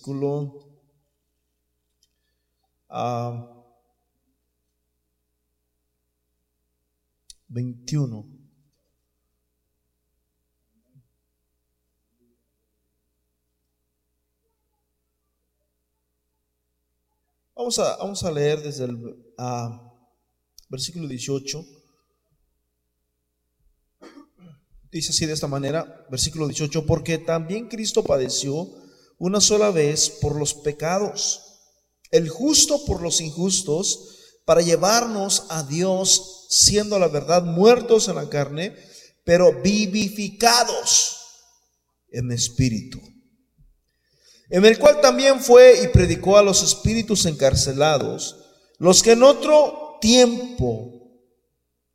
versículo 21. Vamos a, vamos a leer desde el ah, versículo 18. Dice así de esta manera, versículo 18, porque también Cristo padeció una sola vez por los pecados, el justo por los injustos, para llevarnos a Dios, siendo la verdad muertos en la carne, pero vivificados en espíritu. En el cual también fue y predicó a los espíritus encarcelados, los que en otro tiempo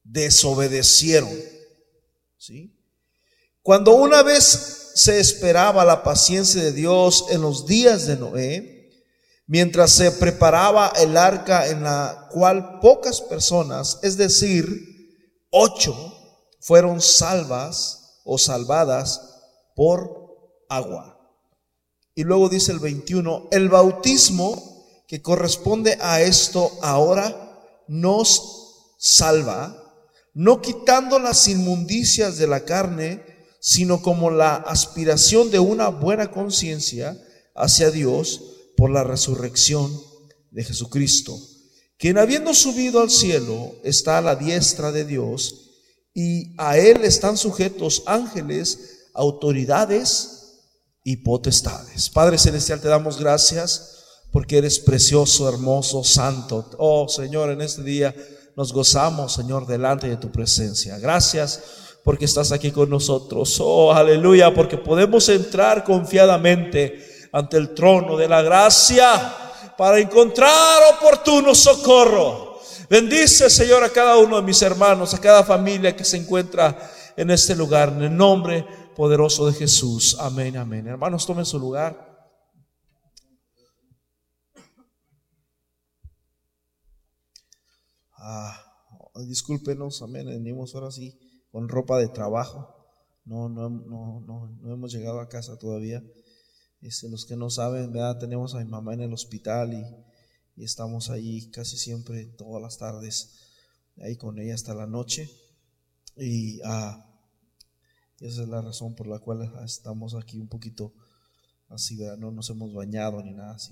desobedecieron. ¿Sí? Cuando una vez se esperaba la paciencia de Dios en los días de Noé, mientras se preparaba el arca en la cual pocas personas, es decir, ocho, fueron salvas o salvadas por agua. Y luego dice el 21, el bautismo que corresponde a esto ahora nos salva, no quitando las inmundicias de la carne, sino como la aspiración de una buena conciencia hacia Dios por la resurrección de Jesucristo, quien habiendo subido al cielo está a la diestra de Dios y a él están sujetos ángeles, autoridades y potestades. Padre Celestial, te damos gracias porque eres precioso, hermoso, santo. Oh Señor, en este día nos gozamos, Señor, delante de tu presencia. Gracias porque estás aquí con nosotros. Oh, aleluya, porque podemos entrar confiadamente ante el trono de la gracia para encontrar oportuno socorro. Bendice, Señor, a cada uno de mis hermanos, a cada familia que se encuentra en este lugar, en el nombre poderoso de Jesús. Amén, amén. Hermanos, tomen su lugar. Ah, discúlpenos, amén. Venimos ahora sí con ropa de trabajo. No, no, no, no, no hemos llegado a casa todavía. Este, los que no saben, ¿verdad? tenemos a mi mamá en el hospital y, y estamos ahí casi siempre, todas las tardes, ahí con ella hasta la noche. Y ah, esa es la razón por la cual estamos aquí un poquito así, ¿verdad? no nos hemos bañado ni nada así.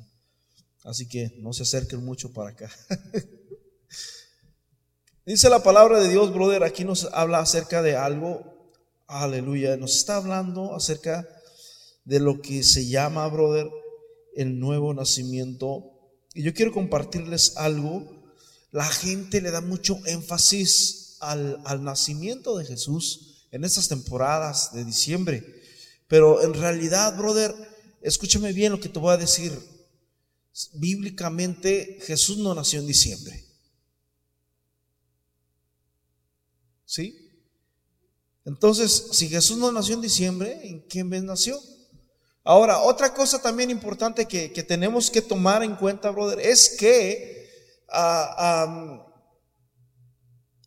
Así que no se acerquen mucho para acá. Dice la palabra de Dios, brother, aquí nos habla acerca de algo, aleluya, nos está hablando acerca de lo que se llama, brother, el nuevo nacimiento. Y yo quiero compartirles algo. La gente le da mucho énfasis al, al nacimiento de Jesús en estas temporadas de diciembre. Pero en realidad, brother, escúchame bien lo que te voy a decir. Bíblicamente, Jesús no nació en diciembre. ¿Sí? Entonces, si Jesús no nació en diciembre, ¿en qué mes nació? Ahora, otra cosa también importante que, tenemos que tomar en cuenta, brother, es que ah,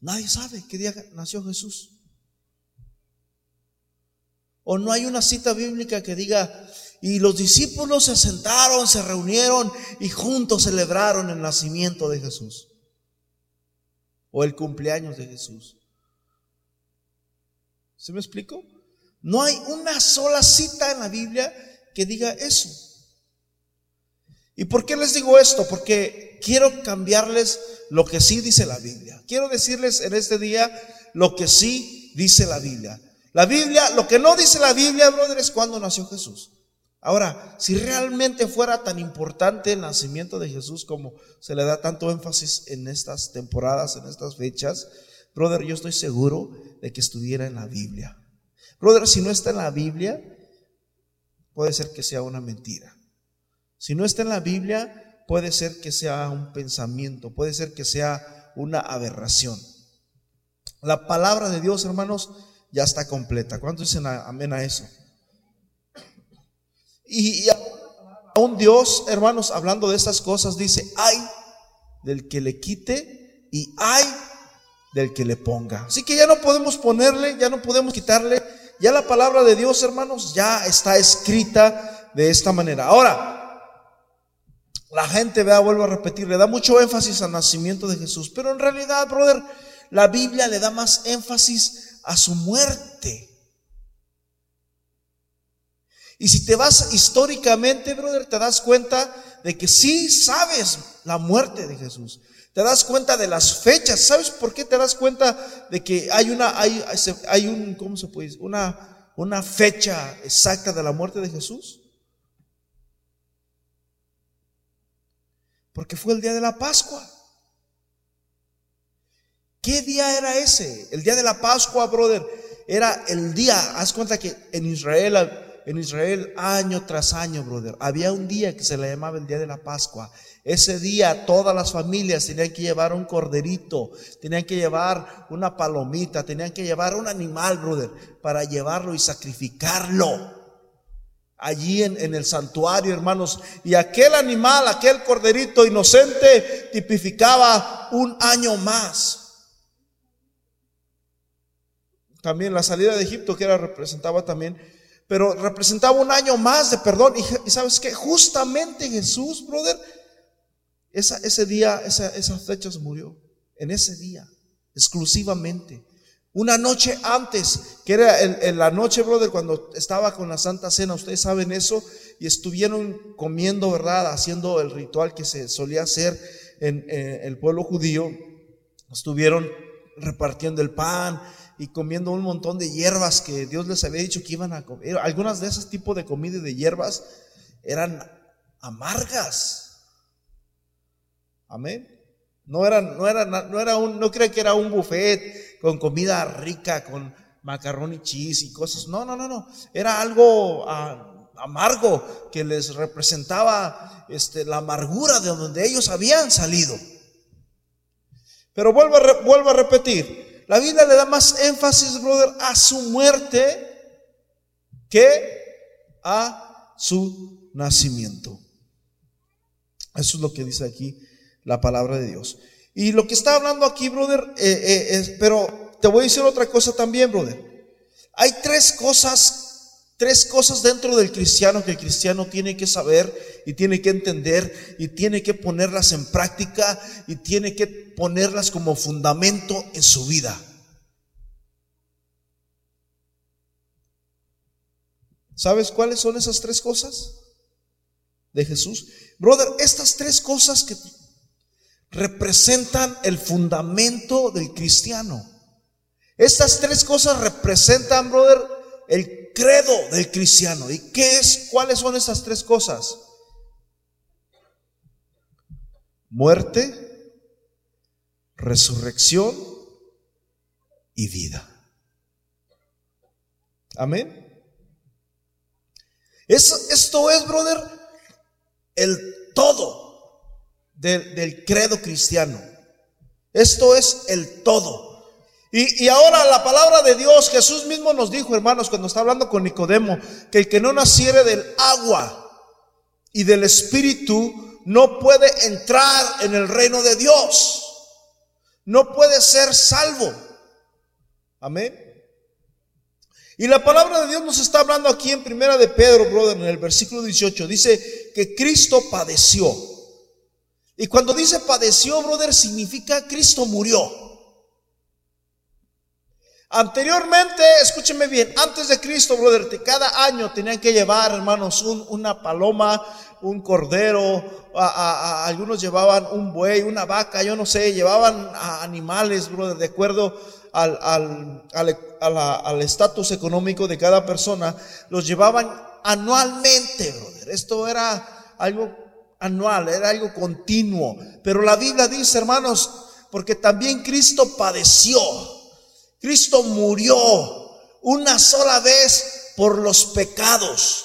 nadie sabe qué día nació Jesús. O no hay una cita bíblica que diga, y los discípulos se sentaron, se reunieron y juntos celebraron el nacimiento de Jesús. O el cumpleaños de Jesús. ¿Se me explico? No hay una sola cita en la Biblia que diga eso. ¿Y por qué les digo esto? Porque quiero cambiarles lo que sí dice la Biblia. Quiero decirles en este día lo que sí dice la Biblia. La Biblia, lo que no dice la Biblia, brother, es cuando nació Jesús. Ahora, si realmente fuera tan importante el nacimiento de Jesús como se le da tanto énfasis en estas temporadas, en estas fechas, brother, yo estoy seguro de que estuviera en la Biblia. Brother, si no está en la Biblia, puede ser que sea una mentira. Si no está en la Biblia, puede ser que sea un pensamiento, puede ser que sea una aberración. La palabra de Dios, hermanos, ya está completa. ¿Cuántos dicen amén a eso? Y, a un Dios, hermanos, hablando de estas cosas, dice, ay del que le quite y ay del que le ponga. Así que ya no podemos ponerle, ya no podemos quitarle. Ya la palabra de Dios, hermanos, ya está escrita de esta manera. Ahora, La gente, vea, vuelvo a repetir, le da mucho énfasis al nacimiento de Jesús, pero en realidad, brother, la Biblia le da más énfasis a su muerte. Y si te vas históricamente, brother, te das cuenta de que sí sabes la muerte de Jesús. Te das cuenta de las fechas. ¿Sabes por qué te das cuenta de que hay una, hay, hay un, ¿cómo se puede decir? Una, una fecha exacta de la muerte de Jesús? Porque fue el día de la Pascua. ¿Qué día era ese? El día de la Pascua, brother. Era el día, haz cuenta que en Israel, en Israel año tras año, brother, había un día que se le llamaba el día de la Pascua. Ese día todas las familias tenían que llevar un corderito, tenían que llevar una palomita, tenían que llevar un animal, brother, para llevarlo y sacrificarlo allí en, el santuario, hermanos. Y aquel animal, aquel corderito inocente, tipificaba un año más. También la salida de Egipto, que era representaba también, pero representaba un año más de perdón. Y, sabes que justamente Jesús, brother, ese día, esa, esa fecha se murió. En ese día, exclusivamente. Una noche antes, que era en, la noche, brother, cuando estaba con la Santa Cena, ustedes saben eso, y estuvieron comiendo, ¿verdad? Haciendo el ritual que se solía hacer en, el pueblo judío. Estuvieron repartiendo el pan y comiendo un montón de hierbas que Dios les había dicho que iban a comer. Algunas de esos tipos de comida y de hierbas eran amargas. Amén. No era, no era, no era un, no creo que era un buffet con comida rica, con macarrón y cheese y cosas. No, no, no, no. Era algo ah, amargo que les representaba este, la amargura de donde ellos habían salido. Pero vuelvo a, vuelvo a repetir, la Biblia le da más énfasis, brother, a su muerte que a su nacimiento. Eso es lo que dice aquí la palabra de Dios. Y lo que está hablando aquí, brother, eh, eh, pero te voy a decir otra cosa también, brother. Hay tres cosas, tres cosas dentro del cristiano que el cristiano tiene que saber y tiene que entender y tiene que ponerlas en práctica y tiene que ponerlas como fundamento en su vida. ¿Sabes cuáles son esas tres cosas de Jesús? Brother, estas tres cosas que representan el fundamento del cristiano. Estas tres cosas representan, brother, el credo del cristiano. ¿Y qué es? ¿Cuáles son esas tres cosas? Muerte, resurrección y vida. Amén. esto es, brother, el todo del, credo cristiano. Esto es el todo. Y, y, ahora la palabra de Dios, Jesús mismo nos dijo, hermanos, cuando está hablando con Nicodemo, que el que no naciere del agua y del espíritu no puede entrar en el reino de Dios. No puede ser salvo. Amén. Y la palabra de Dios nos está hablando aquí en Primera de Pedro, brother, en el versículo 18. Dice que Cristo padeció y cuando dice padeció, brother, significa Cristo murió. Anteriormente, escúcheme bien, antes de Cristo, brother, cada año tenían que llevar, hermanos, una paloma, un cordero, algunos llevaban un buey, una vaca, yo no sé, llevaban animales, brother, de acuerdo al estatus económico de cada persona, los llevaban anualmente, brother. Esto era algo anual, era algo continuo. Pero la Biblia dice, hermanos, porque también Cristo padeció, Cristo murió una sola vez por los pecados.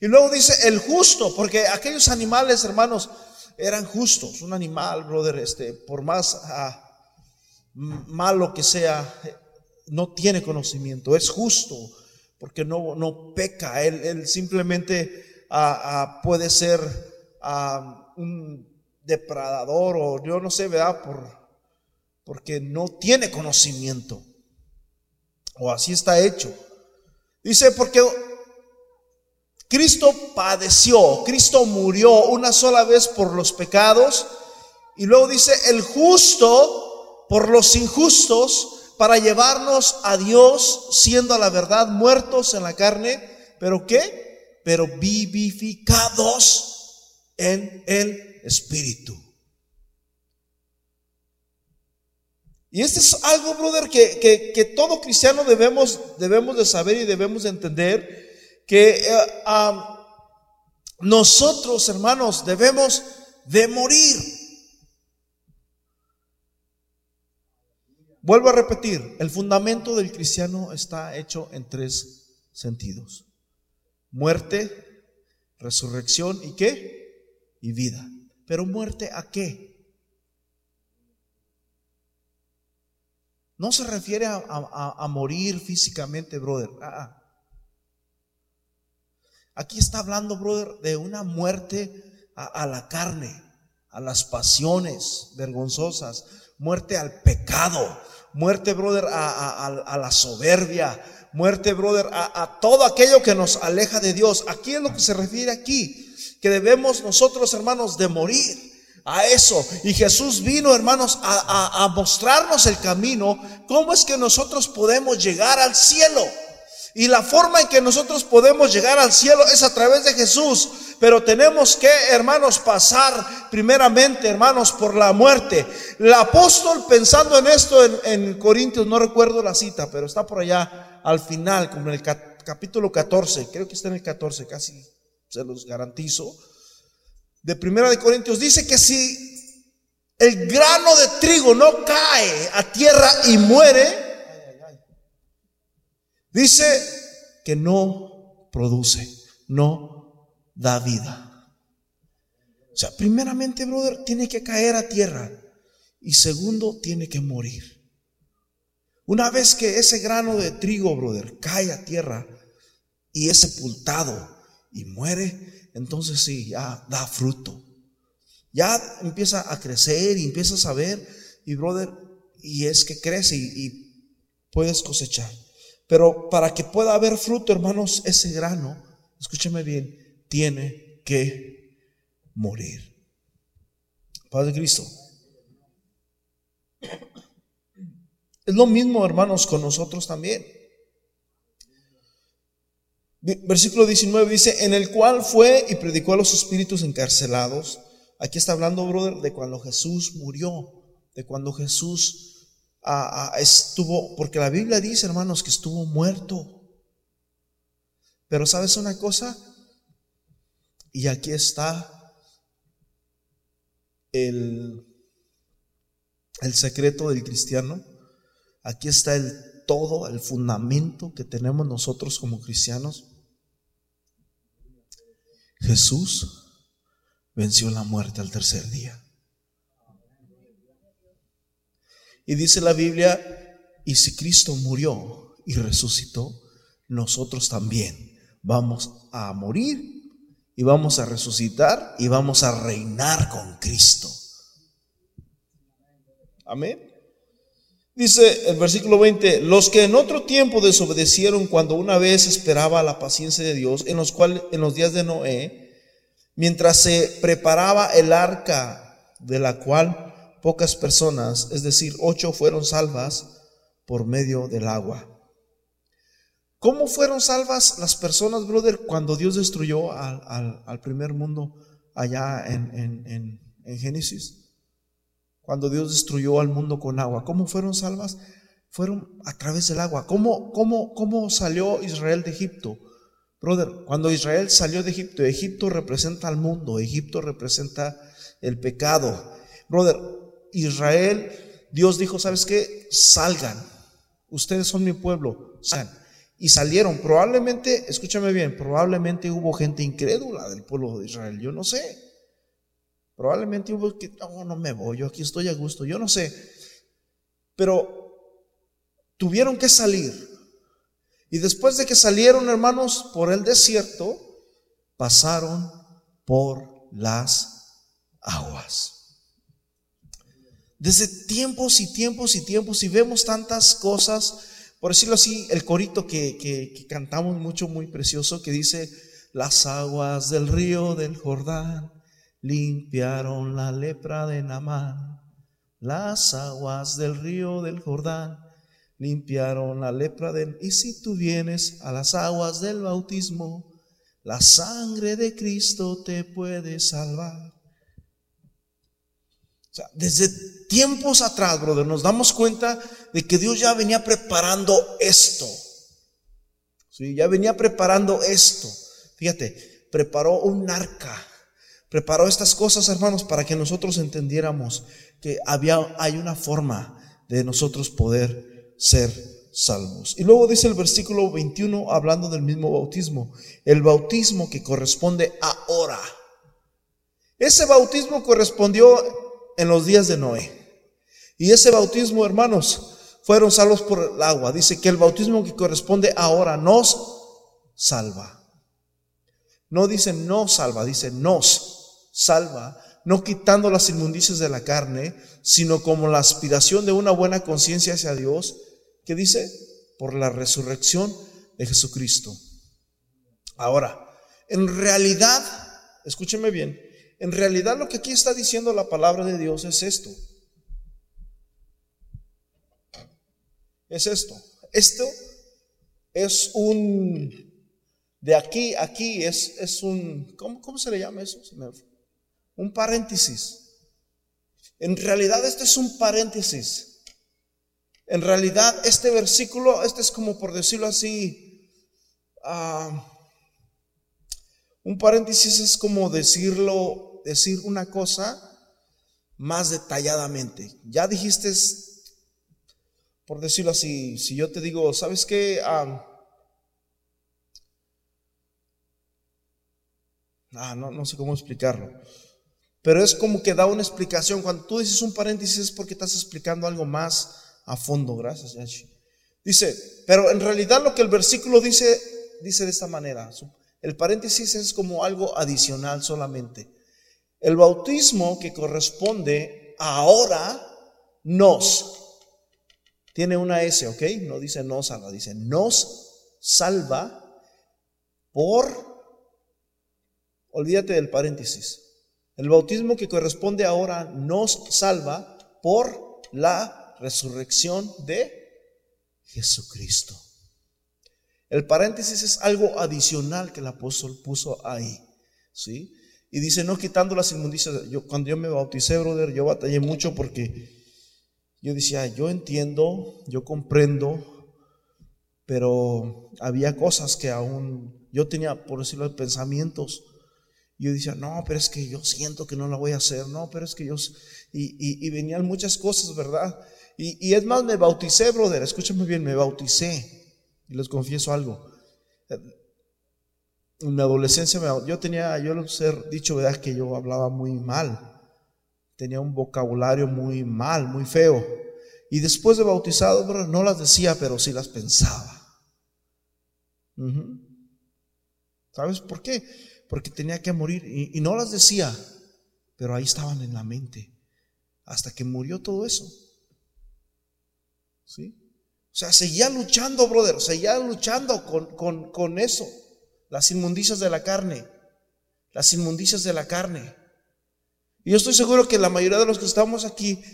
Y luego dice el justo, porque aquellos animales, hermanos, eran justos. Un animal, brother, este, por más ah, malo que sea, no tiene conocimiento, es justo, porque no, no peca. Él, simplemente ah, ah, puede ser a un depredador o yo no sé, ¿verdad? Por, porque no tiene conocimiento. O así está hecho. Dice, porque Cristo padeció, Cristo murió una sola vez por los pecados y luego dice el justo por los injustos para llevarnos a Dios siendo a la verdad muertos en la carne, pero ¿qué? Pero vivificados en el Espíritu. Y este es algo, brother, que, todo cristiano debemos, debemos de saber y debemos de entender, que eh, nosotros, hermanos, debemos de morir. Vuelvo a repetir, el fundamento del cristiano está hecho en tres sentidos. Muerte, resurrección y qué? Y vida. Pero muerte a qué? No se refiere a, morir físicamente, brother. Ah, ah. Aquí está hablando, brother, de una muerte a, la carne, a las pasiones vergonzosas, muerte al pecado, muerte, brother, a, la soberbia, muerte, brother, a, todo aquello que nos aleja de Dios. Aquí es lo que se refiere aquí, que debemos nosotros, hermanos, de morir a eso. Y Jesús vino, hermanos, a, mostrarnos el camino, cómo es que nosotros podemos llegar al cielo. Y la forma en que nosotros podemos llegar al cielo es a través de Jesús. Pero tenemos que, hermanos, pasar primeramente, hermanos, por la muerte. El apóstol, pensando en esto en, en Corintios, no recuerdo la cita, pero está por allá al final, como en el capítulo 14, creo que está en el 14, casi se los garantizo de Primera de Corintios dice que si el grano de trigo no cae a tierra y muere, dice que no produce, no da vida. O sea, primeramente, brother, tiene que caer a tierra y segundo, tiene que morir. Una vez que ese grano de trigo, brother, cae a tierra y es sepultado y muere, entonces sí, ya da fruto. Ya empieza a crecer y empiezas a ver, y brother, y es que crece y, puedes cosechar. Pero para que pueda haber fruto, hermanos, ese grano, escúcheme bien, tiene que morir. Padre Cristo. Es lo mismo, hermanos, con nosotros también. Versículo 19 dice, en el cual fue y predicó a los espíritus encarcelados. Aquí está hablando, brother, de cuando Jesús murió, de cuando Jesús ah, ah, estuvo, porque la Biblia dice, hermanos, que estuvo muerto. Pero sabes una cosa, y aquí está el, el secreto del cristiano, aquí está el todo, el fundamento que tenemos nosotros como cristianos. Jesús venció la muerte al tercer día. Y dice la Biblia, y si Cristo murió y resucitó, nosotros también vamos a morir y vamos a resucitar y vamos a reinar con Cristo. Amén. Dice el versículo 20, los que en otro tiempo desobedecieron cuando una vez esperaba la paciencia de Dios, en los cuales en los días de Noé, mientras se preparaba el arca de la cual pocas personas, es decir, ocho fueron salvas por medio del agua. ¿Cómo fueron salvas las personas, brother, cuando Dios destruyó al, primer mundo allá en Génesis? Cuando Dios destruyó al mundo con agua. ¿Cómo fueron salvas? Fueron a través del agua. ¿Cómo, cómo, cómo salió Israel de Egipto? Brother, cuando Israel salió de Egipto, Egipto representa al mundo, Egipto representa el pecado. Brother, Israel, Dios dijo, ¿sabes qué? Salgan. Ustedes son mi pueblo, salgan. Y salieron. Probablemente, escúchame bien, probablemente hubo gente incrédula del pueblo de Israel. Yo no sé. Probablemente hubo que, no, no me voy, yo aquí estoy a gusto, yo no sé. Pero tuvieron que salir. Y después de que salieron, hermanos, por el desierto, pasaron por las aguas. Desde tiempos y tiempos y tiempos, y vemos tantas cosas, por decirlo así, el corito que, que cantamos mucho, muy precioso, que dice, las aguas del río del Jordán limpiaron la lepra de Namán. Las aguas del río del Jordán limpiaron la lepra de... Y si tú vienes a las aguas del bautismo, la sangre de Cristo te puede salvar. O sea, desde tiempos atrás, brother, nos damos cuenta de que Dios ya venía preparando esto. Sí, ya venía preparando esto. Fíjate, preparó un arca. Preparó estas cosas, hermanos, para que nosotros entendiéramos que había, hay una forma de nosotros poder ser salvos. Y luego dice el versículo 21, hablando del mismo bautismo, el bautismo que corresponde ahora. Ese bautismo correspondió en los días de Noé. Y ese bautismo, hermanos, fueron salvos por el agua. Dice que el bautismo que corresponde ahora nos salva. No dice no salva, dice nos salva, no quitando las inmundicias de la carne, sino como la aspiración de una buena conciencia hacia Dios, que dice, por la resurrección de Jesucristo. Ahora, en realidad, escúcheme bien, en realidad lo que aquí está diciendo la palabra de Dios es esto. Es esto. Esto es un, de aquí aquí es, es un, ¿cómo, se le llama eso? Un paréntesis. En realidad este es un paréntesis. En realidad este versículo, este es como por decirlo así, ah, un paréntesis es como decirlo decir una cosa más detalladamente. Ya dijiste, por decirlo así, si yo te digo, ¿sabes qué? ah, no, no sé cómo explicarlo. Pero es como que da una explicación. Cuando tú dices un paréntesis es porque estás explicando algo más a fondo. Gracias, Yashi. Dice, pero en realidad lo que el versículo dice, dice de esta manera. El paréntesis es como algo adicional solamente. El bautismo que corresponde ahora nos tiene una S, ¿ok? No dice nos salva, dice nos salva por, olvídate del paréntesis. El bautismo que corresponde ahora nos salva por la resurrección de Jesucristo. El paréntesis es algo adicional que el apóstol puso ahí, ¿sí? Y dice, no quitando las inmundicias. Yo, cuando yo me bauticé, brother, yo batallé mucho porque yo decía, yo entiendo, yo comprendo, pero había cosas que aún yo tenía, por decirlo, pensamientos. Yo decía, no, pero es que yo siento que no la voy a hacer, no, pero es que yo... Y, venían muchas cosas, ¿verdad? Y, es más, me bauticé, brother, escúchame bien, me bauticé. Y les confieso algo en mi adolescencia yo tenía, yo lo ser dicho, ¿verdad? Que yo hablaba muy mal. Tenía un vocabulario muy mal, muy feo. Y después de bautizado, no las decía, pero sí las pensaba. ¿Sabes por qué? Porque tenía que morir y, no las decía, pero ahí estaban en la mente. Hasta que murió todo eso. ¿Sí? O sea, seguía luchando, brother, seguía luchando con, con, con eso las inmundicias de la carne, las inmundicias de la carne. Y yo estoy seguro que la mayoría de los que estamos aquí,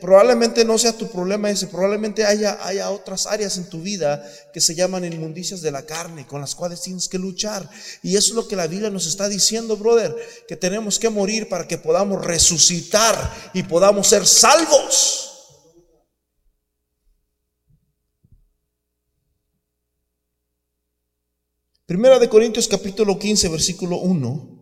probablemente no sea tu problema ese, probablemente haya, haya otras áreas en tu vida que se llaman inmundicias de la carne, con las cuales tienes que luchar. Y eso es lo que la Biblia nos está diciendo, brother, que tenemos que morir para que podamos resucitar y podamos ser salvos. Primera de Corintios capítulo 15, versículo 1.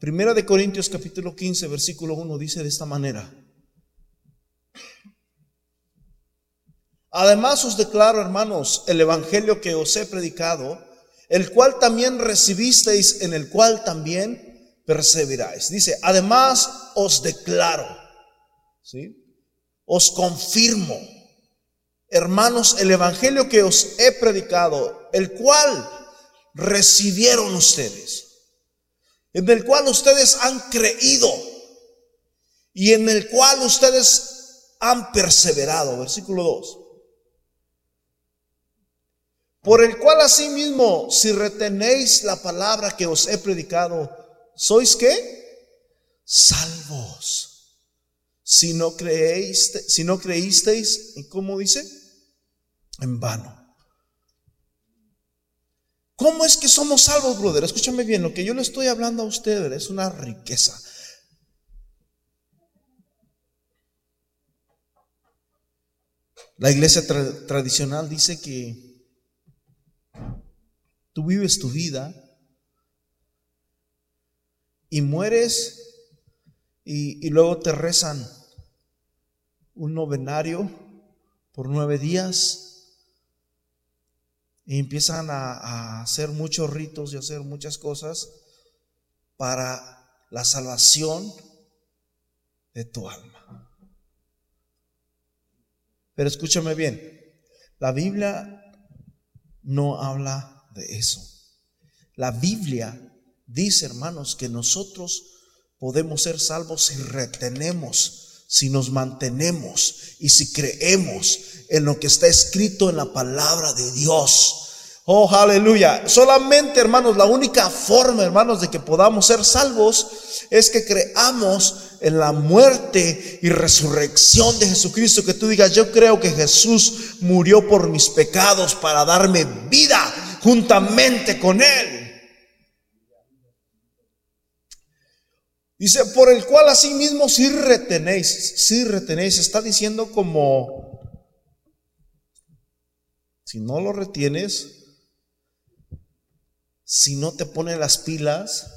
Primera de Corintios capítulo 15, versículo 1 dice de esta manera. Además os declaro, hermanos, el evangelio que os he predicado, el cual también recibisteis, en el cual también perseveráis. Dice, además os declaro, ¿sí? Os confirmo hermanos, el Evangelio que os he predicado, el cual recibieron ustedes, en el cual ustedes han creído y en el cual ustedes han perseverado. Versículo 2. Por el cual asimismo, si retenéis la palabra que os he predicado, ¿sois qué? Salvos. Si no creéis, si no creísteis, ¿cómo dice? En vano. ¿Cómo es que somos salvos, brother? Escúchame bien, lo que yo le estoy hablando a usted es una riqueza. La iglesia tradicional dice que tú vives tu vida y mueres y, y luego te rezan un novenario por nueve días y empiezan a, hacer muchos ritos y hacer muchas cosas para la salvación de tu alma. Pero escúchame bien, la Biblia no habla de eso. La Biblia dice, hermanos, que nosotros podemos ser salvos si retenemos, si nos mantenemos y si creemos en lo que está escrito en la palabra de Dios. Oh, aleluya. Solamente, hermanos, la única forma, hermanos, de que podamos ser salvos es que creamos en la muerte y resurrección de Jesucristo. Que tú digas, yo creo que Jesús murió por mis pecados para darme vida juntamente con Él. Dice, por el cual asimismo si retenéis, si retenéis, está diciendo como, si no lo retienes, si no te pones las pilas,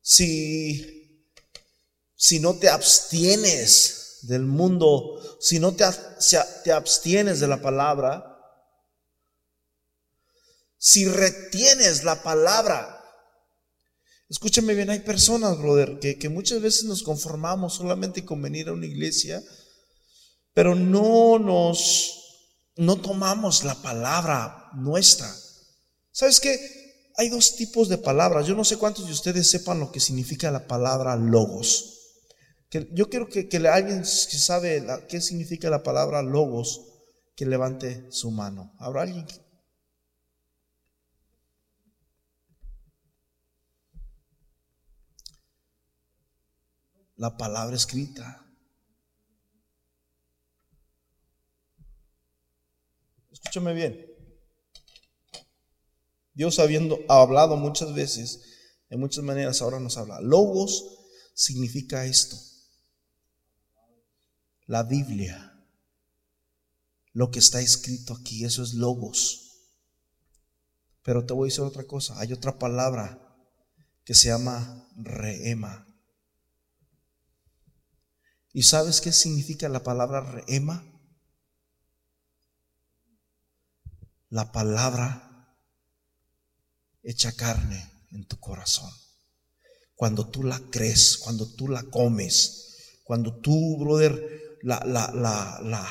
si, si no te abstienes del mundo, si no te, te abstienes de la palabra, si retienes la palabra, escúchame bien, hay personas, brother, que, que muchas veces nos conformamos solamente con venir a una iglesia, pero no nos no tomamos la palabra nuestra. ¿Sabes qué? Hay dos tipos de palabras. Yo no sé cuántos de ustedes sepan lo que significa la palabra logos. Que yo quiero que, que alguien que sabe qué significa la palabra logos, que levante su mano. ¿Habrá alguien? La palabra escrita. Escúchame bien. Dios habiendo hablado muchas veces, de muchas maneras ahora nos habla. Logos significa esto. La Biblia. Lo que está escrito aquí, eso es logos. Pero te voy a decir otra cosa. Hay otra palabra que se llama reema. ¿Y sabes qué significa la palabra reema? la palabra hecha carne en tu corazón. Cuando tú la crees, cuando tú la comes, cuando tú, brother, la, la, la, la,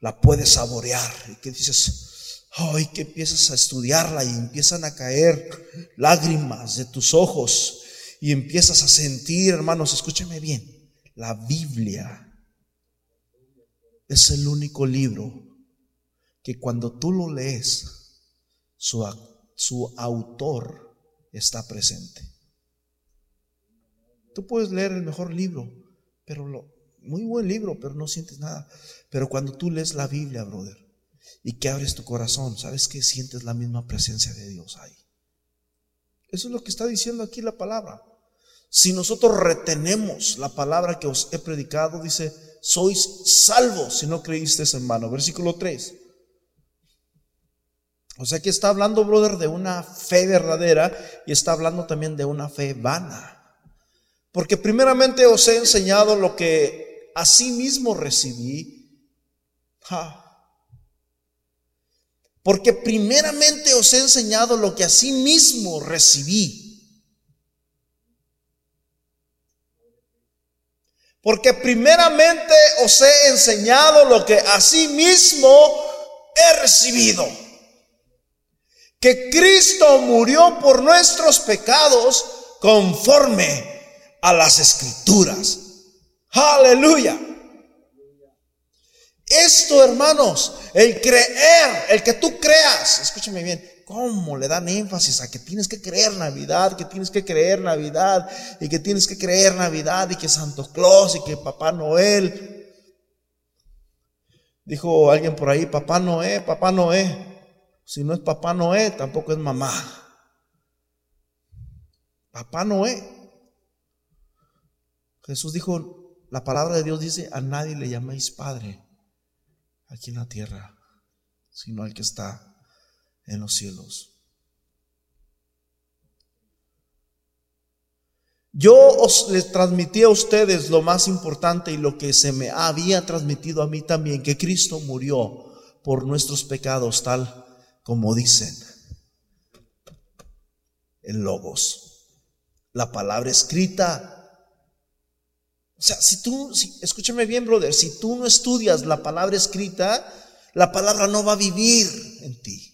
la puedes saborear y que dices, ay, que empiezas a estudiarla y empiezan a caer lágrimas de tus ojos y empiezas a sentir, hermanos, escúchame bien, la Biblia es el único libro que cuando tú lo lees, su, su autor está presente. Tú puedes leer el mejor libro, pero lo, muy buen libro, pero no sientes nada. Pero cuando tú lees la Biblia, brother, y que abres tu corazón, ¿sabes que sientes la misma presencia de Dios ahí? Eso es lo que está diciendo aquí la palabra. Si nosotros retenemos la palabra que os he predicado, dice, sois salvos si no creísteis en vano. Versículo 3. O sea que está hablando, brother, de una fe verdadera y está hablando también de una fe vana. Porque primeramente os he enseñado lo que a sí mismo recibí. Porque primeramente os he enseñado lo que a sí mismo recibí. Porque primeramente os he enseñado lo que a sí mismo he recibido que Cristo murió por nuestros pecados conforme a las escrituras. Aleluya. Esto, hermanos, el creer, el que tú creas, escúchame bien, cómo le dan énfasis a que tienes que creer Navidad, que tienes que creer Navidad, y que tienes que creer Navidad, y que Santo Claus, y que Papá Noel. Dijo alguien por ahí, Papá Noé, Papá Noé. Si no es Papá Noé, tampoco es mamá. Papá Noé. Jesús dijo, la palabra de Dios dice, a nadie le llaméis Padre aquí en la tierra, sino al que está en los cielos. Yo os les transmití a ustedes lo más importante y lo que se me había transmitido a mí también, que Cristo murió por nuestros pecados, tal como dicen en Logos, la palabra escrita o sea, si tú, escúchame bien, brother, si tú no estudias la palabra escrita, la palabra no va a vivir en ti.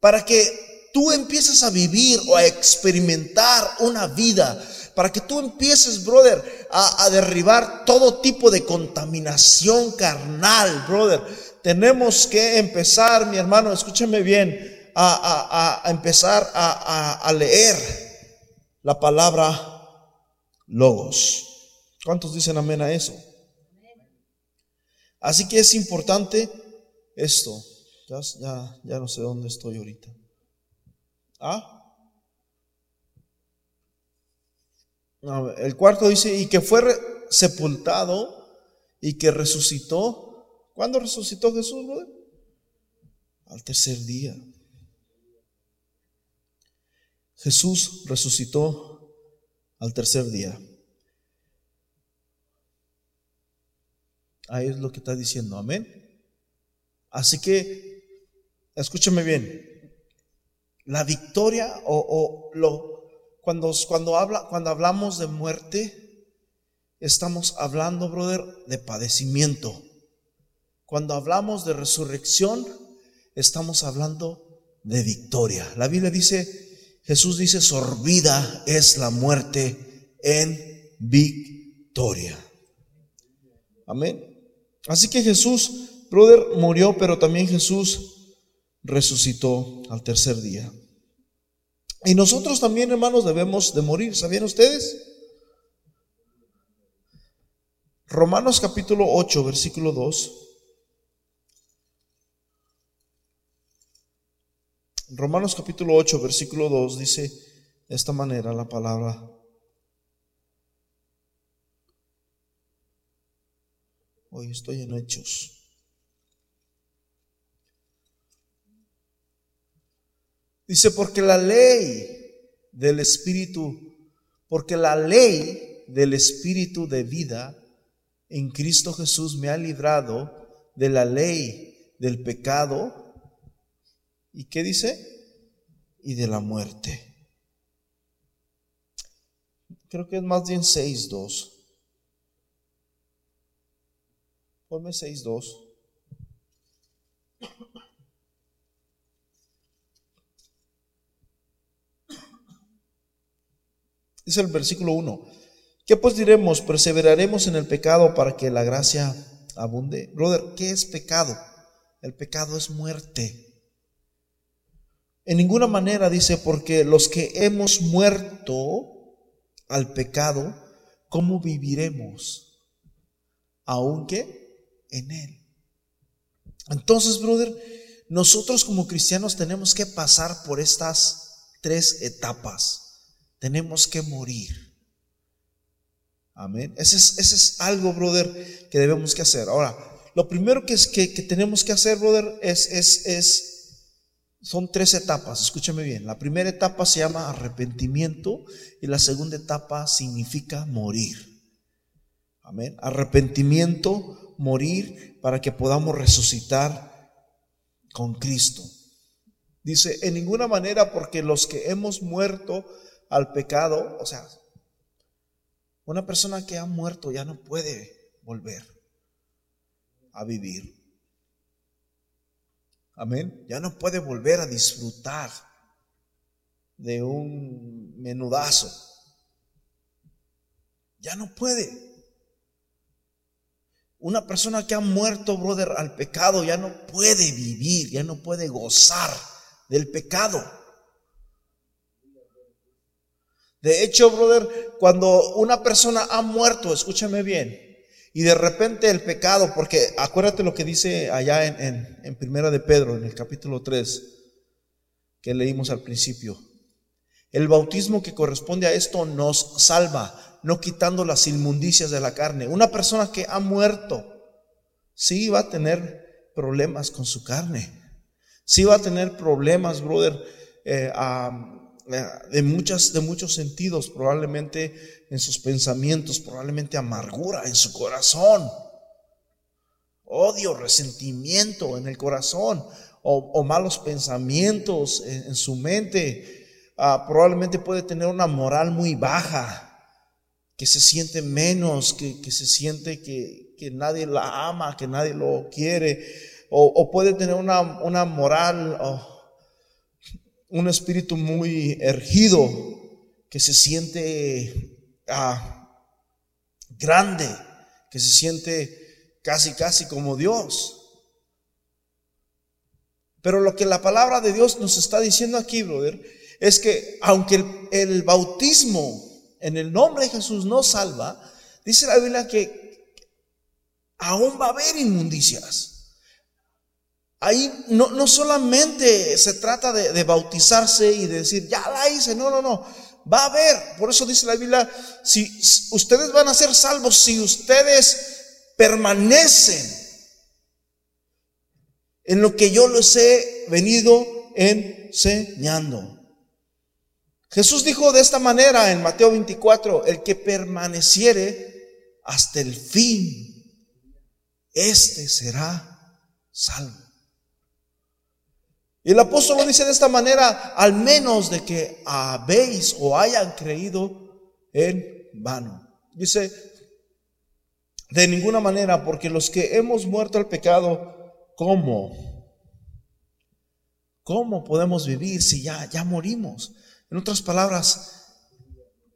Para que tú empieces a vivir o a experimentar una vida, para que tú empieces, brother, a, derribar todo tipo de contaminación carnal, brother, tenemos que empezar, mi hermano, escúchame bien, a, a empezar a leer la palabra logos. ¿Cuántos dicen amén a eso? Así que es importante esto. Ya, ya, no sé dónde estoy ahorita. ¿Ah? el cuarto dice, y que fue sepultado y que resucitó. ¿Cuándo resucitó Jesús, Al tercer día. Jesús resucitó al tercer día. Ahí es lo que está diciendo, amén. Así que, escúchame bien, la victoria o, lo, cuando, cuando, habla, cuando hablamos de muerte, estamos hablando, brother, de padecimiento. Cuando hablamos de resurrección, estamos hablando de victoria. La Biblia dice, Jesús dice, sorbida es la muerte en victoria. Amén. Así que Jesús, brother, murió, pero también Jesús resucitó al tercer día. Y nosotros también, hermanos, debemos de morir. ¿Sabían ustedes? Romanos capítulo 8, versículo 2. Romanos capítulo 8, versículo 2 dice de esta manera la palabra. Hoy estoy en hechos. Dice, porque la ley del Espíritu, porque la ley del Espíritu de vida en Cristo Jesús me ha librado de la ley del pecado ¿Y qué dice? Y de la muerte. Creo que es más bien 6.2. Ponme 6.2. Dice el versículo 1. ¿Qué pues diremos? ¿Perseveraremos en el pecado para que la gracia abunde? Brother, ¿qué es pecado? El pecado es muerte. En ninguna manera dice, porque los que hemos muerto al pecado, ¿cómo viviremos? Aunque en él. Entonces, brother, nosotros como cristianos tenemos que pasar por estas tres etapas. Tenemos que morir. Amén. Ese es, ese es algo, brother, que debemos que hacer. Ahora, lo primero que, es, que, que tenemos que hacer, brother, es, es, es son tres etapas, escúchame bien. La primera etapa se llama arrepentimiento y la segunda etapa significa morir. Amén. Arrepentimiento, morir para que podamos resucitar con Cristo. Dice, en ninguna manera porque los que hemos muerto al pecado, o sea, una persona que ha muerto ya no puede volver a vivir. Amén. Ya no puede volver a disfrutar de un menudazo. Ya no puede. Una persona que ha muerto, brother, al pecado ya no puede vivir, ya no puede gozar del pecado. De hecho, brother, cuando una persona ha muerto, escúchame bien, y de repente el pecado, porque acuérdate lo que dice allá en, en, Primera de Pedro, en el capítulo 3, que leímos al principio. El bautismo que corresponde a esto nos salva, no quitando las inmundicias de la carne. Una persona que ha muerto, sí va a tener problemas con su carne. Sí va a tener problemas, brother, eh, de, muchas, de muchos sentidos, probablemente en sus pensamientos, probablemente amargura en su corazón, odio, resentimiento en el corazón, o, malos pensamientos en, su mente. Ah, probablemente puede tener una moral muy baja, que se siente menos, que, se siente que, que, nadie la ama, que nadie lo quiere, o, puede tener una, una moral, un espíritu muy ergido, que se siente ah, grande, que se siente casi, casi como Dios. Pero lo que la palabra de Dios nos está diciendo aquí, brother, es que aunque el, el bautismo en el nombre de Jesús no salva, dice la Biblia que aún va a haber inmundicias. Ahí no, no solamente se trata de, bautizarse y de decir, ya la hice, no, no, no. Va a haber, por eso dice la Biblia, si ustedes van a ser salvos, si ustedes permanecen en lo que yo les he venido enseñando. Jesús dijo de esta manera en Mateo 24, el que permaneciere hasta el fin, este será salvo. Y el apóstol lo dice de esta manera, al menos de que habéis o hayan creído en vano. Dice, de ninguna manera, porque los que hemos muerto al pecado, ¿cómo? ¿Cómo podemos vivir si ya, ya morimos? En otras palabras,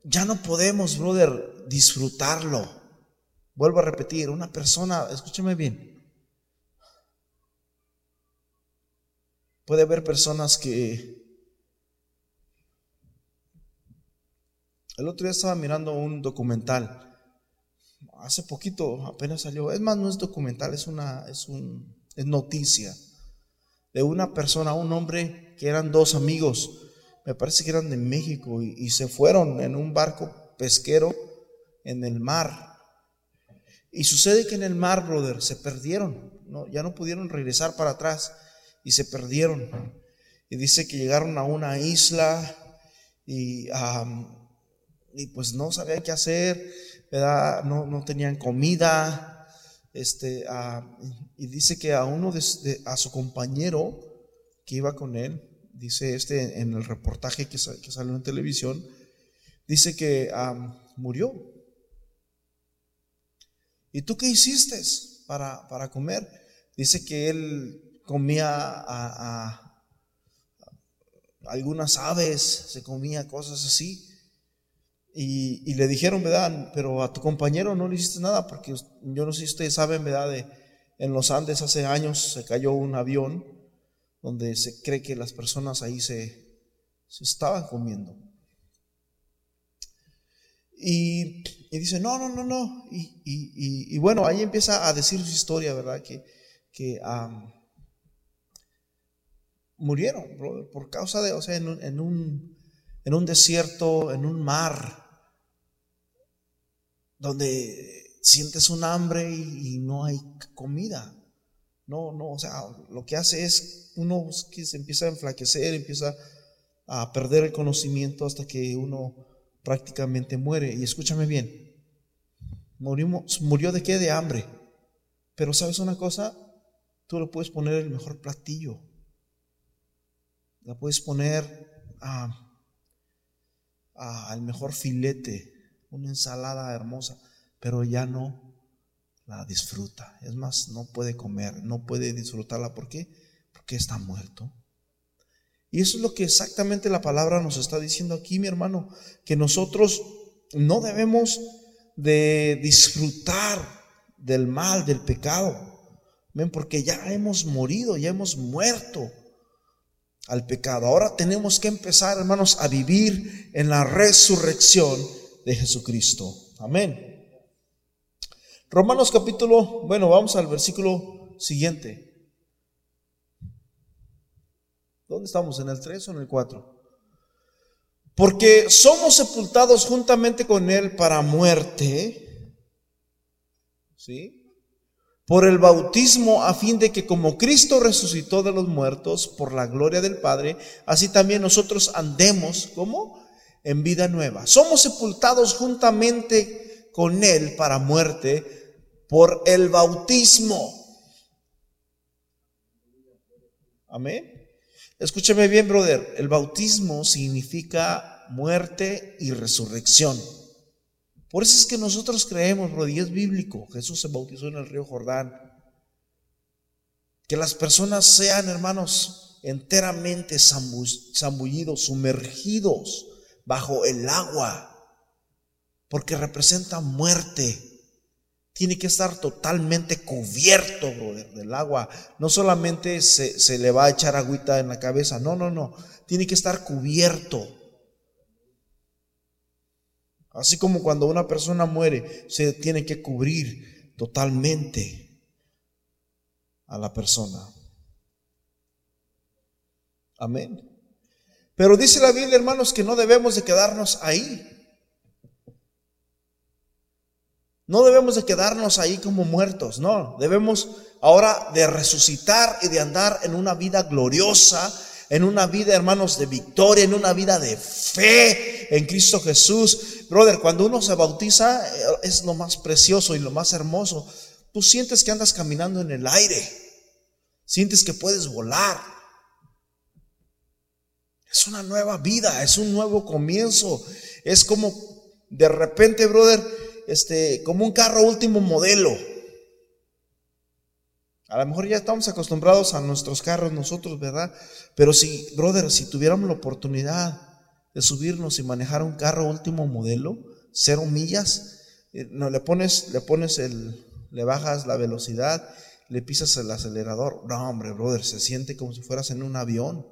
ya no podemos, brother, disfrutarlo. Vuelvo a repetir, una persona, escúcheme bien, Puede haber personas que... El otro día estaba mirando un documental. Hace poquito, apenas salió. Es más, no es documental, es una, es un, es noticia de una persona, un hombre que eran dos amigos. Me parece que eran de México y, se fueron en un barco pesquero en el mar. Y sucede que en el mar, brother, se perdieron. No, ya no pudieron regresar para atrás y se perdieron. Y dice que llegaron a una isla y, y pues no sabían qué hacer. No, no tenían comida. Este, y dice que a uno de, a su compañero que iba con él, dice este en el reportaje que, que salió en televisión, dice que murió. ¿Y tú qué hiciste para, para comer? Dice que él comía a, algunas aves, se comía cosas así. Y, le dijeron, ¿verdad? Pero a tu compañero no le hiciste nada, porque yo no sé si ustedes saben, ¿verdad? En los Andes hace años se cayó un avión donde se cree que las personas ahí se, se estaban comiendo. Y, dice, no, no, no, no. Y, bueno, ahí empieza a decir su historia, ¿verdad? Que, que murieron por causa de, o sea, en un, en un, desierto, en un mar, donde sientes un hambre y, no hay comida. No, no, o sea, lo que hace es uno que se empieza a enflaquecer, empieza a perder el conocimiento hasta que uno prácticamente muere. Y escúchame bien, Morimos, murió de qué? De hambre. Pero sabes una cosa, tú le puedes poner el mejor platillo la puedes poner al mejor filete, una ensalada hermosa, pero ya no la disfruta. Es más, no puede comer, no puede disfrutarla. ¿Por qué? Porque está muerto. Y eso es lo que exactamente la palabra nos está diciendo aquí, mi hermano, que nosotros no debemos de disfrutar del mal, del pecado. Porque ya hemos morido, ya hemos muerto al pecado. Ahora tenemos que empezar, hermanos, a vivir en la resurrección de Jesucristo. Amén. Romanos capítulo, bueno, vamos al versículo siguiente. ¿Dónde estamos? ¿En el 3 o en el 4? Porque somos sepultados juntamente con Él para muerte. ¿Sí? Por el bautismo a fin de que como Cristo resucitó de los muertos por la gloria del Padre, así también nosotros andemos como en vida nueva. Somos sepultados juntamente con Él para muerte por el bautismo. Amén. Escúchame bien, brother. El bautismo significa muerte y resurrección. Por eso es que nosotros creemos, bro, y es bíblico. Jesús se bautizó en el río Jordán. Que las personas sean, hermanos, enteramente zambullidos, sumergidos bajo el agua, porque representa muerte. Tiene que estar totalmente cubierto, brother, del agua. No solamente se, se le va a echar agüita en la cabeza, no, no, no. Tiene que estar cubierto Así como cuando una persona muere, se tiene que cubrir totalmente a la persona. Amén. Pero dice la Biblia, hermanos, que no debemos de quedarnos ahí. No debemos de quedarnos ahí como muertos, no. Debemos ahora de resucitar y de andar en una vida gloriosa en una vida, hermanos, de victoria, en una vida de fe en Cristo Jesús. Brother, cuando uno se bautiza eh, es lo más precioso y lo más hermoso. Tú sientes que andas caminando en el aire. Sientes que puedes volar. Es una nueva vida, es un nuevo comienzo. Es como de repente, brother, este, como un carro último modelo. A lo mejor ya estamos acostumbrados a nuestros carros nosotros, ¿verdad? Pero si, brother, si tuviéramos la oportunidad de subirnos y manejar un carro último modelo, cero millas, eh, no le pones, le pones el, le bajas la velocidad, le pisas el acelerador. No, hombre, brother, se siente como si fueras en un avión.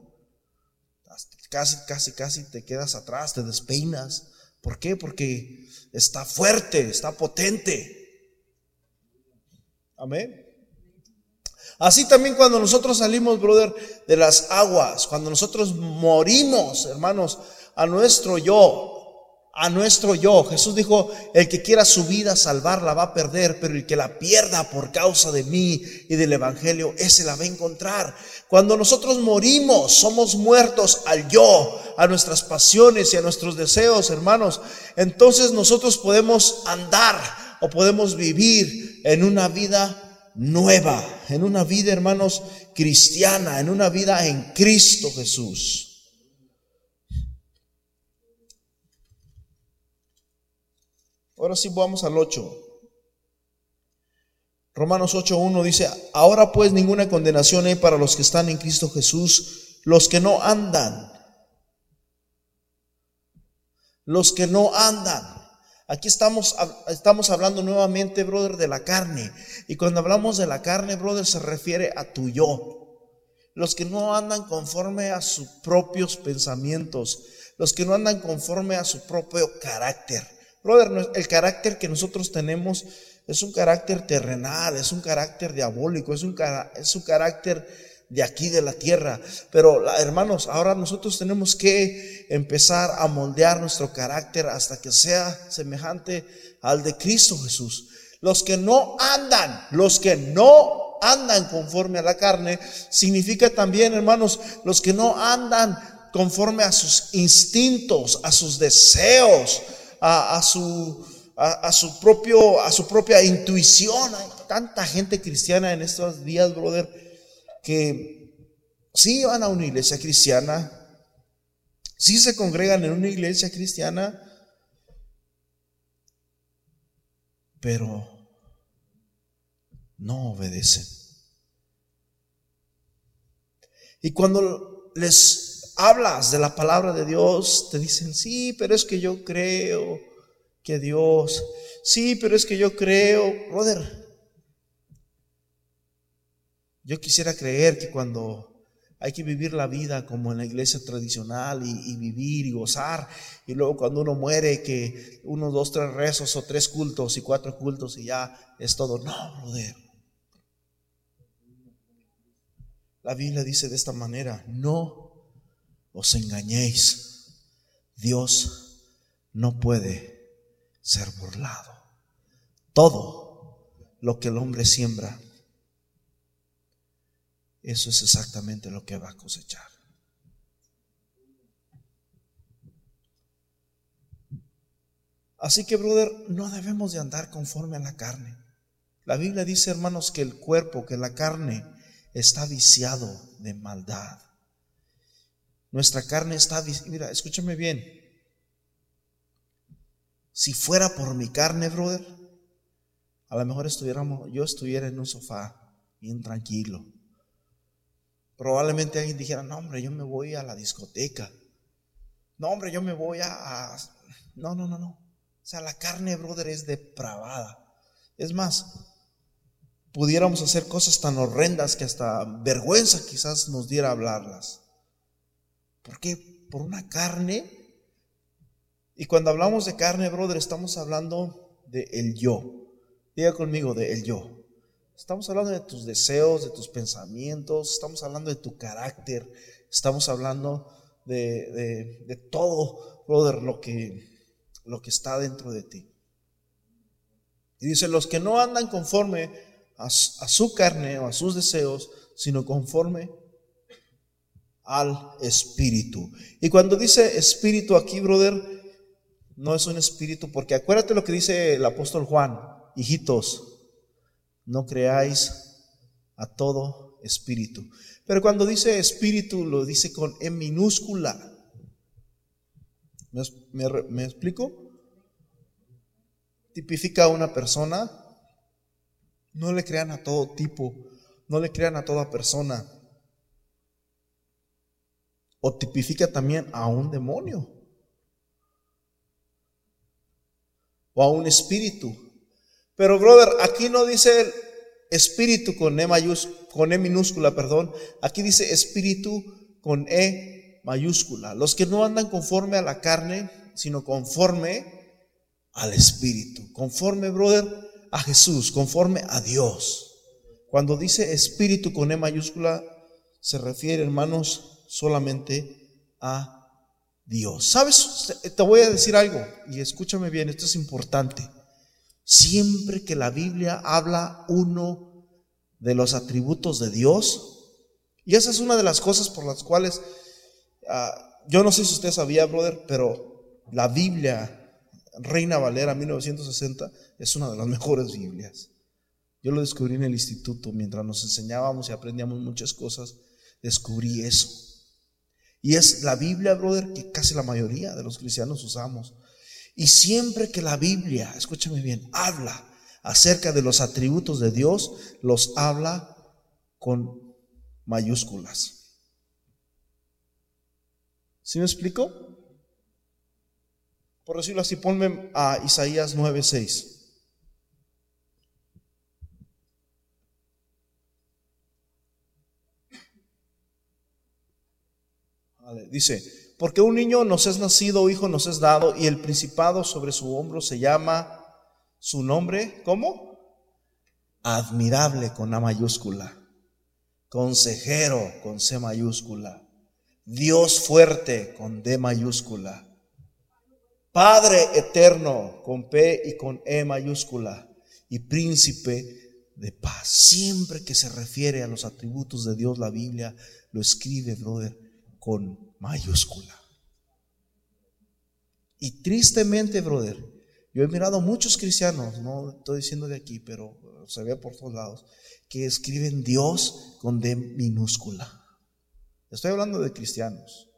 Casi, casi, casi te quedas atrás, te despeinas. ¿Por qué? Porque está fuerte, está potente. Amén. Así también cuando nosotros salimos, brother, de las aguas, cuando nosotros morimos, hermanos, a nuestro yo, a nuestro yo. Jesús dijo, el que quiera su vida salvarla va a perder, pero el que la pierda por causa de mí y del Evangelio, ese la va a encontrar. Cuando nosotros morimos, somos muertos al yo, a nuestras pasiones y a nuestros deseos, hermanos. Entonces nosotros podemos andar o podemos vivir en una vida nueva, en una vida, hermanos, cristiana, en una vida en Cristo Jesús. Ahora sí vamos al 8. Romanos 8.1 dice, ahora pues ninguna condenación hay para los que están en Cristo Jesús, los que no andan, los que no andan Aquí estamos, estamos hablando nuevamente, brother, de la carne. Y cuando hablamos de la carne, brother, se refiere a tu yo. Los que no andan conforme a sus propios pensamientos. Los que no andan conforme a su propio carácter. Brother, el carácter que nosotros tenemos es un carácter terrenal, es un carácter diabólico, es un, es un carácter de aquí de la tierra. Pero hermanos, ahora nosotros tenemos que empezar a moldear nuestro carácter hasta que sea semejante al de Cristo Jesús. Los que no andan, los que no andan conforme a la carne, significa también, hermanos, los que no andan conforme a sus instintos, a sus deseos, a, su a, su propio, a su propia intuición. Hay tanta gente cristiana en estos días, brother, que sí van a una iglesia cristiana, sí se congregan en una iglesia cristiana, pero no obedecen. Y cuando les hablas de la palabra de Dios, te dicen, sí, pero es que yo creo que Dios, sí, pero es que yo creo, brother, Yo quisiera creer que cuando hay que vivir la vida como en la iglesia tradicional y, vivir y gozar. Y luego cuando uno muere, que uno, dos, tres rezos o tres cultos y cuatro cultos y ya es todo. No, brother. La Biblia dice de esta manera, no os engañéis. Dios no puede ser burlado. Todo lo que el hombre siembra, eso es exactamente lo que va a cosechar. Así que, brother, no debemos de andar conforme a la carne. La Biblia dice, hermanos, que el cuerpo, que la carne está viciado de maldad. Nuestra carne está, mira, escúchame bien. Si fuera por mi carne, brother, a lo mejor estuviéramos, yo estuviera en un sofá bien tranquilo, Probablemente alguien dijera, no hombre, yo me voy a la discoteca. No hombre, yo me voy a... No, no, no, no. O sea, la carne, brother, es depravada. Es más, pudiéramos hacer cosas tan horrendas que hasta vergüenza quizás nos diera hablarlas. ¿Por qué? Por una carne. Y cuando hablamos de carne, brother, estamos hablando de el yo. Diga conmigo, de el yo. Estamos hablando de tus deseos, de tus pensamientos, estamos hablando de tu carácter, estamos hablando de, todo, brother, lo que, lo que está dentro de ti. Y dice, los que no andan conforme a, a su carne o a sus deseos, sino conforme al espíritu. Y cuando dice espíritu aquí, brother, no es un espíritu, porque acuérdate lo que dice el apóstol Juan, hijitos, no creáis a todo espíritu. Pero cuando dice espíritu, lo dice con E minúscula. ¿Me, explico? Tipifica a una persona. No le crean a todo tipo, no le crean a toda persona. O tipifica también a un demonio. O a un espíritu. Pero, brother, aquí no dice el espíritu con E, con e minúscula, perdón. Aquí dice espíritu con E mayúscula. Los que no andan conforme a la carne, sino conforme al espíritu. Conforme, brother, a Jesús, conforme a Dios. Cuando dice espíritu con E mayúscula, se refiere, hermanos, solamente a Dios. ¿Sabes? Te voy a decir algo y escúchame bien, esto es importante. Siempre que la Biblia habla uno de los atributos de Dios, y esa es una de las cosas por las cuales, ah, yo no sé si usted sabía, brother, pero la Biblia Reina Valera 1960 es una de las mejores Biblias. Yo lo descubrí en el instituto mientras nos enseñábamos y aprendíamos muchas cosas, descubrí eso. Y es la Biblia, brother, que casi la mayoría de los cristianos usamos. Y siempre que la Biblia, escúchame bien, habla acerca de los atributos de Dios, los habla con mayúsculas. ¿Sí me explico? Por decirlo así, ponme a Isaías 9:6. Dice, porque un niño nos es nacido, hijo nos es dado, y el principado sobre su hombro se llama su nombre, ¿cómo? Admirable con A mayúscula, consejero con C mayúscula, Dios fuerte con D mayúscula, Padre eterno con P y con E mayúscula, y príncipe de paz. Siempre que se refiere a los atributos de Dios, la Biblia lo escribe, brother, con mayúscula. Y tristemente, brother, yo he mirado muchos cristianos, no estoy diciendo de aquí, pero se ve por todos lados, que escriben Dios con D minúscula. Estoy hablando de cristianos.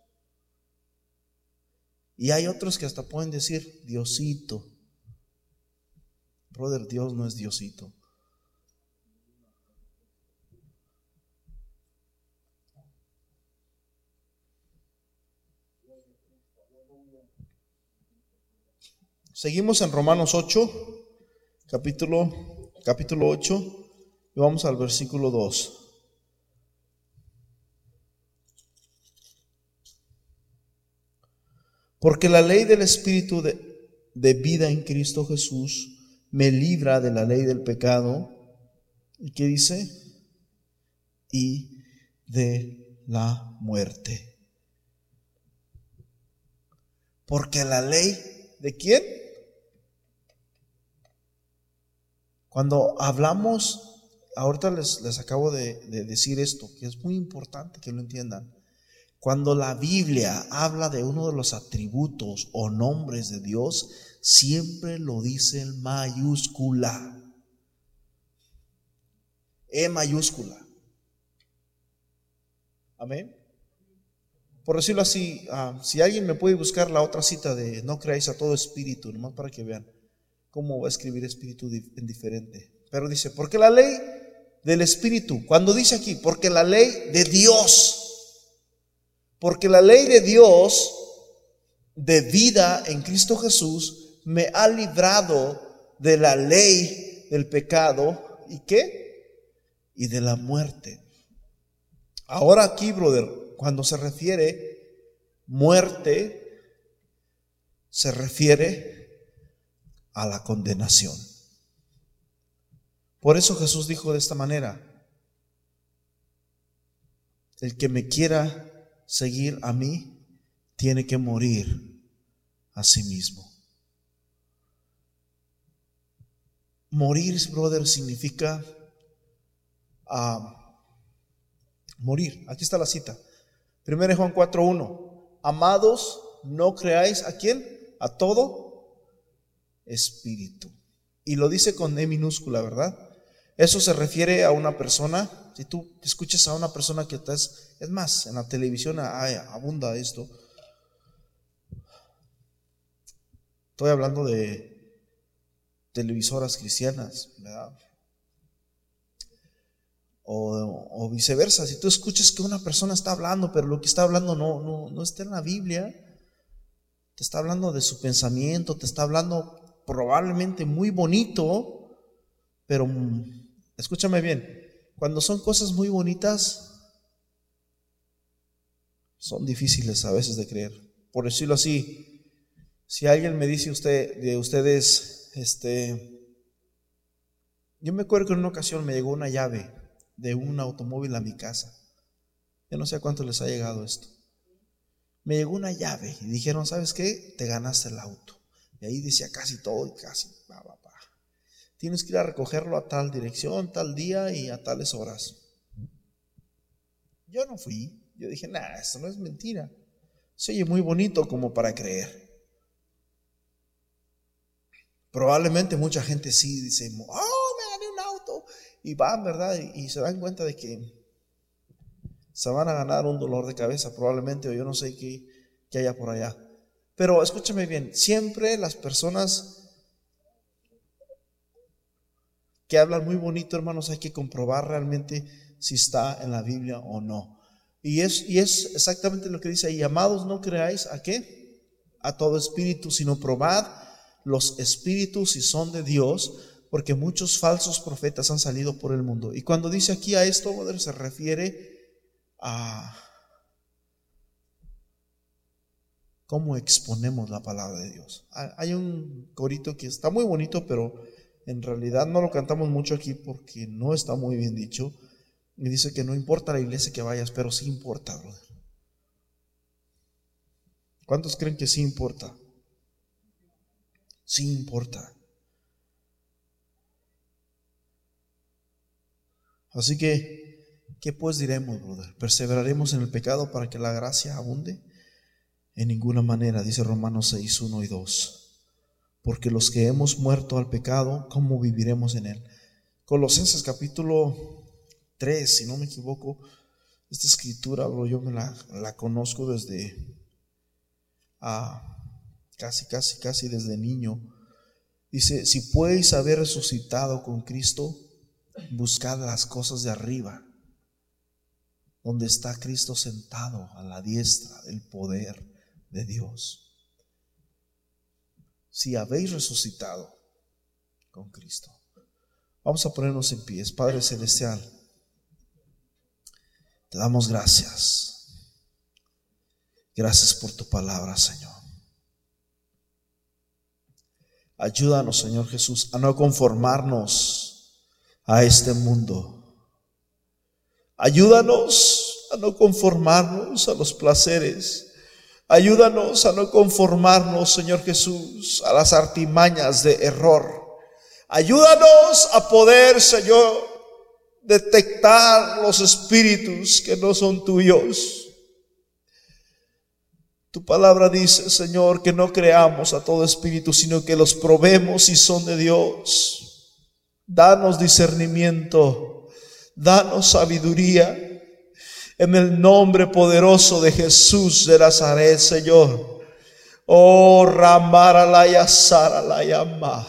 Y hay otros que hasta pueden decir Diosito. Brother, Dios no es Diosito. Seguimos en Romanos 8, capítulo, capítulo 8, y vamos al versículo 2. Porque la ley del Espíritu de, de vida en Cristo Jesús me libra de la ley del pecado. ¿Y qué dice? Y de la muerte. Porque la ley de quién? Cuando hablamos, ahorita les, les acabo de, de decir esto, que es muy importante que lo entiendan. Cuando la Biblia habla de uno de los atributos o nombres de Dios, siempre lo dice en mayúscula. E mayúscula. Amén. Por decirlo así, ah, si alguien me puede buscar la otra cita de no creáis a todo espíritu, nomás para que vean cómo va a escribir espíritu en diferente. Pero dice, porque la ley del espíritu, cuando dice aquí, porque la ley de Dios, porque la ley de Dios de vida en Cristo Jesús me ha librado de la ley del pecado y qué? Y de la muerte. Ahora aquí, brother, cuando se refiere muerte, se refiere a la condenación. Por eso Jesús dijo de esta manera, el que me quiera seguir a mí, tiene que morir a sí mismo. Morir, brother, significa ah, morir. Aquí está la cita. 1 Juan 4.1. Amados, no creáis a quién? A todo espíritu. Y lo dice con E minúscula, ¿verdad? Eso se refiere a una persona si tú escuchas a una persona que estás, es más, en la televisión abunda esto. Estoy hablando de televisoras cristianas, ¿verdad? O, viceversa, si tú escuchas que una persona está hablando, pero lo que está hablando no, no, no está en la Biblia, te está hablando de su pensamiento, te está hablando probablemente muy bonito, pero mm, escúchame bien, cuando son cosas muy bonitas, son difíciles a veces de creer. Por decirlo así, si alguien me dice usted de ustedes, este, yo me acuerdo que en una ocasión me llegó una llave de un automóvil a mi casa. Yo no sé a cuánto les ha llegado esto. Me llegó una llave y dijeron, ¿sabes qué? Te ganaste el auto. Y ahí decía casi todo y casi, Tienes que ir a recogerlo a tal dirección, tal día y a tales horas. Yo no fui. Yo dije, nah, esto no es mentira. Se oye muy bonito como para creer. Probablemente mucha gente sí dice, oh, me gané un auto. Y van, ¿verdad? Y, se dan cuenta de que se van a ganar un dolor de cabeza probablemente, o yo no sé qué, qué haya por allá. Pero escúchame bien, siempre las personas que hablan muy bonito, hermanos, hay que comprobar realmente si está en la Biblia o no. Y es, y es exactamente lo que dice ahí, amados, no creáis a qué? A todo espíritu, sino probad los espíritus si son de Dios, porque muchos falsos profetas han salido por el mundo. Y cuando dice aquí a esto, se refiere a cómo exponemos la palabra de Dios. Hay un corito que está muy bonito, pero en realidad no lo cantamos mucho aquí porque no está muy bien dicho. Y dice que no importa la iglesia que vayas, pero sí importa, brother. ¿Cuántos creen que sí importa? Sí importa. Así que, ¿qué pues diremos, brother? ¿Perseveraremos en el pecado para que la gracia abunde? En ninguna manera, dice Romanos 6, 1 y 2 porque los que hemos muerto al pecado, ¿cómo viviremos en él? Colosenses capítulo 3, si no me equivoco, esta escritura, bro, yo me la, conozco desde ah, casi, casi, casi desde niño. Dice, si podéis haber resucitado con Cristo, buscad las cosas de arriba, donde está Cristo sentado a la diestra del poder de Dios si habéis resucitado con Cristo. Vamos a ponernos en pies. Padre Celestial, te damos gracias. Gracias por tu palabra, Señor. Ayúdanos, Señor Jesús, a no conformarnos a este mundo. Ayúdanos a no conformarnos a los placeres. Ayúdanos a no conformarnos, Señor Jesús, a las artimañas de error. Ayúdanos a poder, Señor, detectar los espíritus que no son tuyos. Tu palabra dice, Señor, que no creamos a todo espíritu, sino que los probemos si son de Dios. Danos discernimiento, danos sabiduría. En el nombre poderoso de Jesús de Nazaret, Señor. Oh, Ramaralaya Saralayama.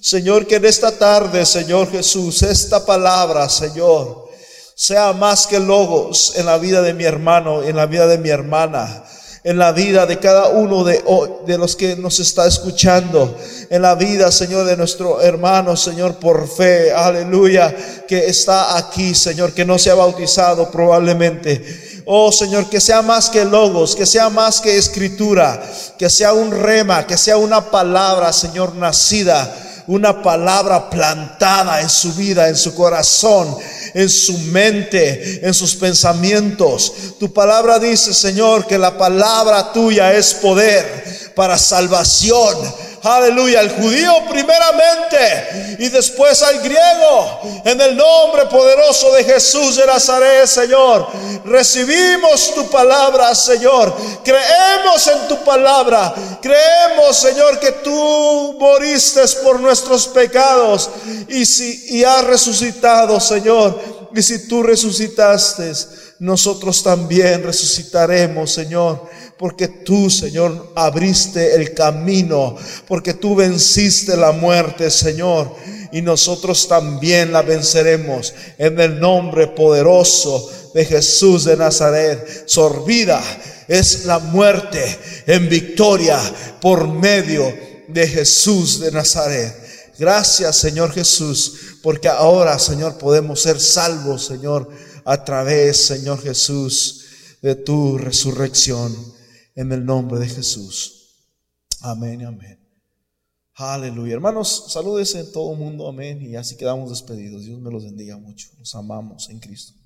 Señor, que en esta tarde, Señor Jesús, esta palabra, Señor, sea más que logos en la vida de mi hermano, en la vida de mi hermana en la vida de cada uno de, de los que nos está escuchando, en la vida, Señor, de nuestro hermano, Señor, por fe, aleluya, que está aquí, Señor, que no se ha bautizado probablemente. Oh Señor, que sea más que logos, que sea más que escritura, que sea un rema, que sea una palabra, Señor, nacida una palabra plantada en su vida, en su corazón, en su mente, en sus pensamientos. Tu palabra dice, Señor, que la palabra tuya es poder para salvación aleluya, al judío primeramente y después al griego, en el nombre poderoso de Jesús de Nazaret, Señor. Recibimos tu palabra, Señor. Creemos en tu palabra. Creemos, Señor, que tú moriste por nuestros pecados y si y has resucitado, Señor. Y si tú resucitaste, nosotros también resucitaremos, Señor porque tú, Señor, abriste el camino, porque tú venciste la muerte, Señor, y nosotros también la venceremos en el nombre poderoso de Jesús de Nazaret. Sorbida es la muerte en victoria por medio de Jesús de Nazaret. Gracias, Señor Jesús, porque ahora, Señor, podemos ser salvos, Señor, a través, Señor Jesús, de tu resurrección en el nombre de Jesús. Amén y amén. Aleluya. Hermanos, salúdese en todo el mundo. Amén. Y así quedamos despedidos. Dios me los bendiga mucho. Los amamos en Cristo.